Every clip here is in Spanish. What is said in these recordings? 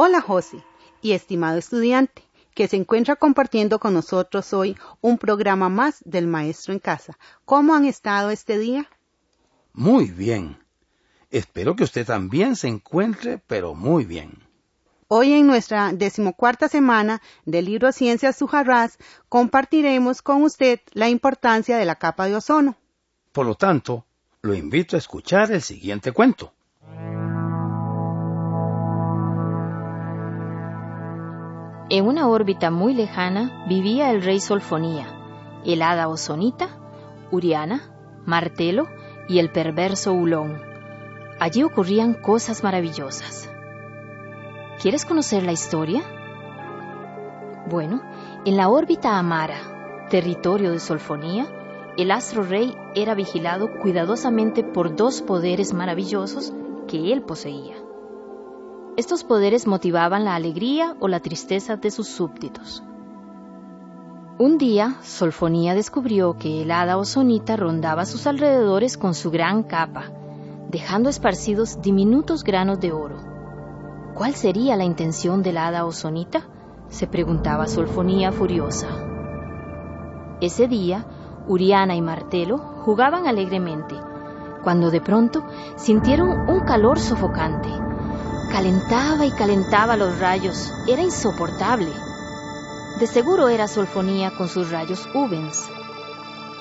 Hola José y estimado estudiante que se encuentra compartiendo con nosotros hoy un programa más del Maestro en Casa. ¿Cómo han estado este día? Muy bien. Espero que usted también se encuentre, pero muy bien. Hoy en nuestra decimocuarta semana del libro Ciencias Sujarrás compartiremos con usted la importancia de la capa de ozono. Por lo tanto, lo invito a escuchar el siguiente cuento. En una órbita muy lejana vivía el rey Solfonía, el hada Ozonita, Uriana, Martelo y el perverso Ulón. Allí ocurrían cosas maravillosas. ¿Quieres conocer la historia? Bueno, en la órbita Amara, territorio de Solfonía, el astro rey era vigilado cuidadosamente por dos poderes maravillosos que él poseía. Estos poderes motivaban la alegría o la tristeza de sus súbditos. Un día, Solfonía descubrió que el hada ozonita rondaba sus alrededores con su gran capa, dejando esparcidos diminutos granos de oro. ¿Cuál sería la intención del hada ozonita? se preguntaba Solfonía furiosa. Ese día, Uriana y Martelo jugaban alegremente, cuando de pronto sintieron un calor sofocante Calentaba y calentaba los rayos. Era insoportable. De seguro era Solfonía con sus rayos Ubens.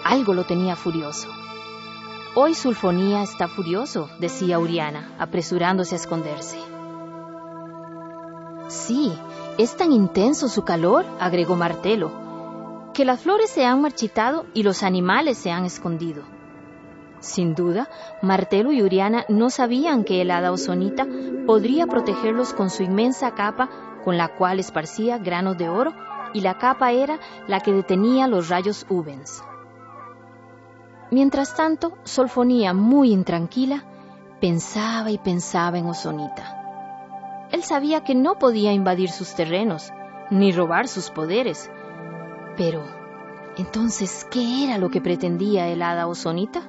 Algo lo tenía furioso. Hoy Sulfonía está furioso, decía Uriana, apresurándose a esconderse. Sí, es tan intenso su calor, agregó Martelo, que las flores se han marchitado y los animales se han escondido. Sin duda, Martelo y Uriana no sabían que el hada ozonita podría protegerlos con su inmensa capa con la cual esparcía granos de oro y la capa era la que detenía los rayos Ubens. Mientras tanto, Solfonía, muy intranquila, pensaba y pensaba en Ozonita. Él sabía que no podía invadir sus terrenos, ni robar sus poderes. Pero, entonces, ¿qué era lo que pretendía el hada Ozonita?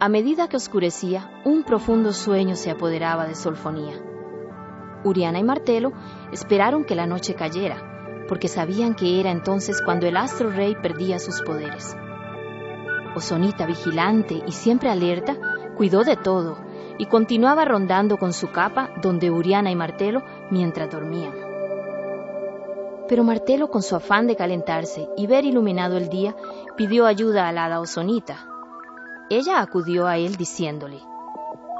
A medida que oscurecía, un profundo sueño se apoderaba de Solfonía. Uriana y Martelo esperaron que la noche cayera, porque sabían que era entonces cuando el astro rey perdía sus poderes. Osonita, vigilante y siempre alerta, cuidó de todo y continuaba rondando con su capa donde Uriana y Martelo mientras dormían. Pero Martelo, con su afán de calentarse y ver iluminado el día, pidió ayuda a la hada Osonita, ella acudió a él diciéndole,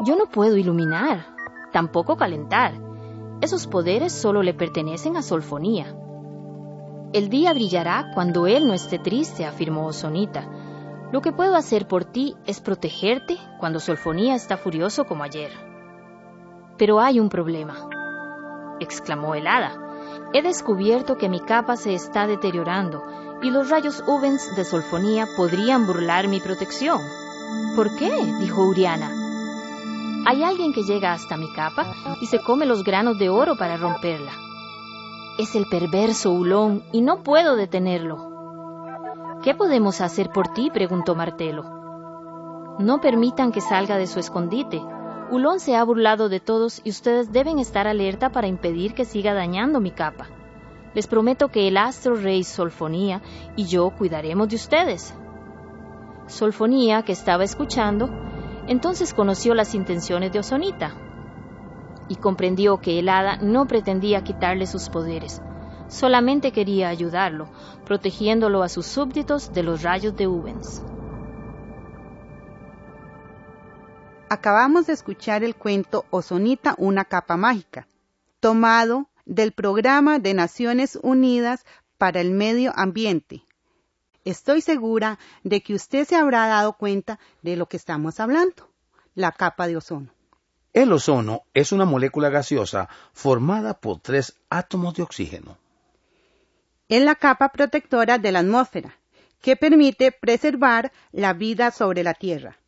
Yo no puedo iluminar, tampoco calentar. Esos poderes solo le pertenecen a Solfonía. El día brillará cuando él no esté triste, afirmó Osonita. Lo que puedo hacer por ti es protegerte cuando Solfonía está furioso como ayer. Pero hay un problema, exclamó el hada. He descubierto que mi capa se está deteriorando y los rayos Ubens de Solfonía podrían burlar mi protección. ¿Por qué? dijo Uriana. Hay alguien que llega hasta mi capa y se come los granos de oro para romperla. Es el perverso Hulón y no puedo detenerlo. ¿Qué podemos hacer por ti? preguntó Martelo. No permitan que salga de su escondite. Hulón se ha burlado de todos y ustedes deben estar alerta para impedir que siga dañando mi capa. Les prometo que el astro rey Solfonía y yo cuidaremos de ustedes. Solfonía, que estaba escuchando, entonces conoció las intenciones de Ozonita y comprendió que el hada no pretendía quitarle sus poderes, solamente quería ayudarlo, protegiéndolo a sus súbditos de los rayos de Ubens. Acabamos de escuchar el cuento Ozonita, una capa mágica, tomado del programa de Naciones Unidas para el Medio Ambiente, Estoy segura de que usted se habrá dado cuenta de lo que estamos hablando, la capa de ozono. El ozono es una molécula gaseosa formada por tres átomos de oxígeno. Es la capa protectora de la atmósfera, que permite preservar la vida sobre la Tierra.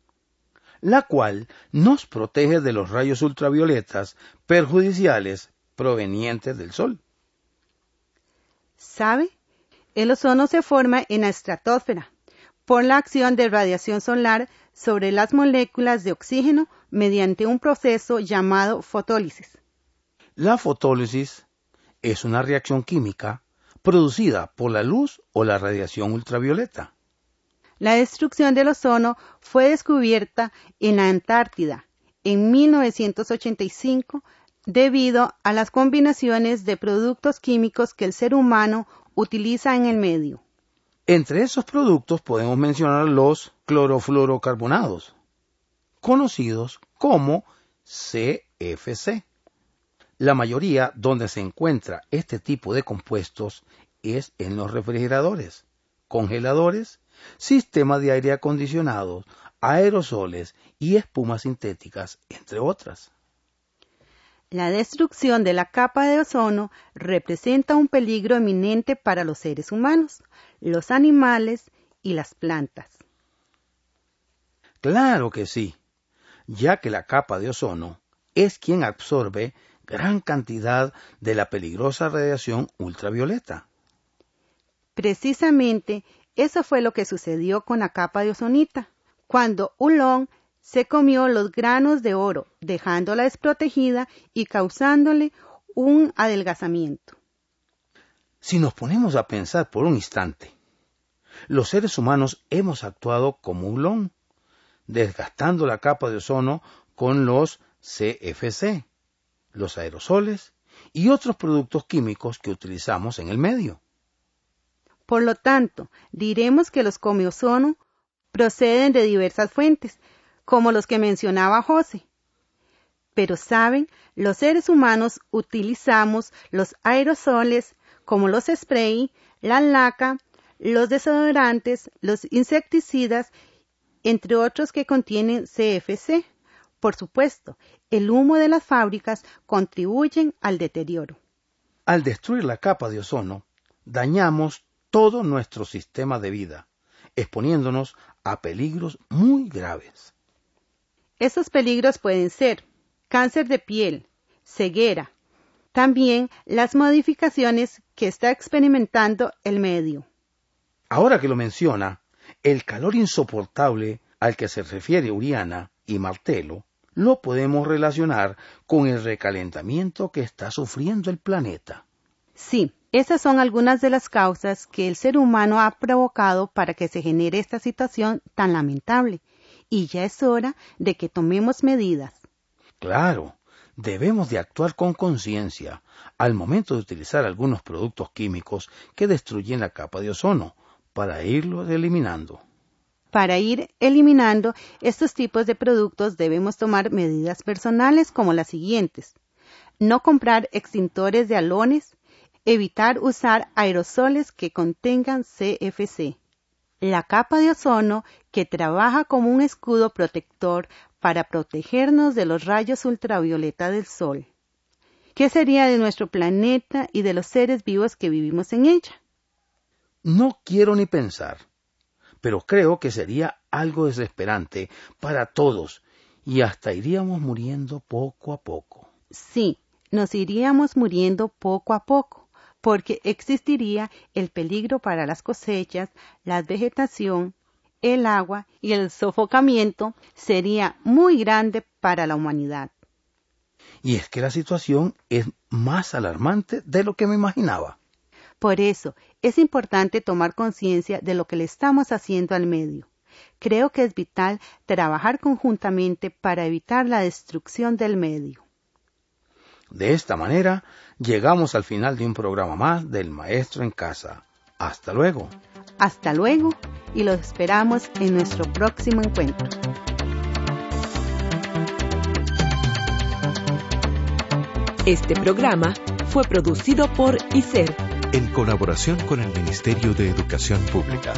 La cual nos protege de los rayos ultravioletas perjudiciales provenientes del Sol. ¿Sabe? El ozono se forma en la estratosfera por la acción de radiación solar sobre las moléculas de oxígeno mediante un proceso llamado fotólisis. La fotólisis es una reacción química producida por la luz o la radiación ultravioleta. La destrucción del ozono fue descubierta en la Antártida en 1985 debido a las combinaciones de productos químicos que el ser humano utiliza en el medio. Entre esos productos podemos mencionar los clorofluorocarbonados, conocidos como CFC. La mayoría donde se encuentra este tipo de compuestos es en los refrigeradores, congeladores, sistemas de aire acondicionado, aerosoles y espumas sintéticas, entre otras. La destrucción de la capa de ozono representa un peligro eminente para los seres humanos, los animales y las plantas. Claro que sí, ya que la capa de ozono es quien absorbe gran cantidad de la peligrosa radiación ultravioleta. Precisamente eso fue lo que sucedió con la capa de ozonita, cuando Ulón se comió los granos de oro, dejándola desprotegida y causándole un adelgazamiento. Si nos ponemos a pensar por un instante, los seres humanos hemos actuado como un desgastando la capa de ozono con los CFC, los aerosoles y otros productos químicos que utilizamos en el medio. Por lo tanto, diremos que los come ozono proceden de diversas fuentes, como los que mencionaba José. Pero saben, los seres humanos utilizamos los aerosoles como los spray, la laca, los desodorantes, los insecticidas, entre otros que contienen CFC. Por supuesto, el humo de las fábricas contribuyen al deterioro. Al destruir la capa de ozono, dañamos todo nuestro sistema de vida, exponiéndonos a peligros muy graves. Estos peligros pueden ser cáncer de piel, ceguera, también las modificaciones que está experimentando el medio. Ahora que lo menciona, el calor insoportable al que se refiere Uriana y Martelo lo podemos relacionar con el recalentamiento que está sufriendo el planeta. Sí, esas son algunas de las causas que el ser humano ha provocado para que se genere esta situación tan lamentable y ya es hora de que tomemos medidas. Claro, debemos de actuar con conciencia al momento de utilizar algunos productos químicos que destruyen la capa de ozono para irlos eliminando. Para ir eliminando estos tipos de productos debemos tomar medidas personales como las siguientes. No comprar extintores de halones, evitar usar aerosoles que contengan CFC, la capa de ozono que trabaja como un escudo protector para protegernos de los rayos ultravioleta del Sol. ¿Qué sería de nuestro planeta y de los seres vivos que vivimos en ella? No quiero ni pensar, pero creo que sería algo desesperante para todos y hasta iríamos muriendo poco a poco. Sí, nos iríamos muriendo poco a poco porque existiría el peligro para las cosechas, la vegetación, el agua y el sofocamiento sería muy grande para la humanidad. Y es que la situación es más alarmante de lo que me imaginaba. Por eso es importante tomar conciencia de lo que le estamos haciendo al medio. Creo que es vital trabajar conjuntamente para evitar la destrucción del medio. De esta manera, llegamos al final de un programa más del Maestro en Casa. Hasta luego. Hasta luego y los esperamos en nuestro próximo encuentro. Este programa fue producido por ICER en colaboración con el Ministerio de Educación Pública.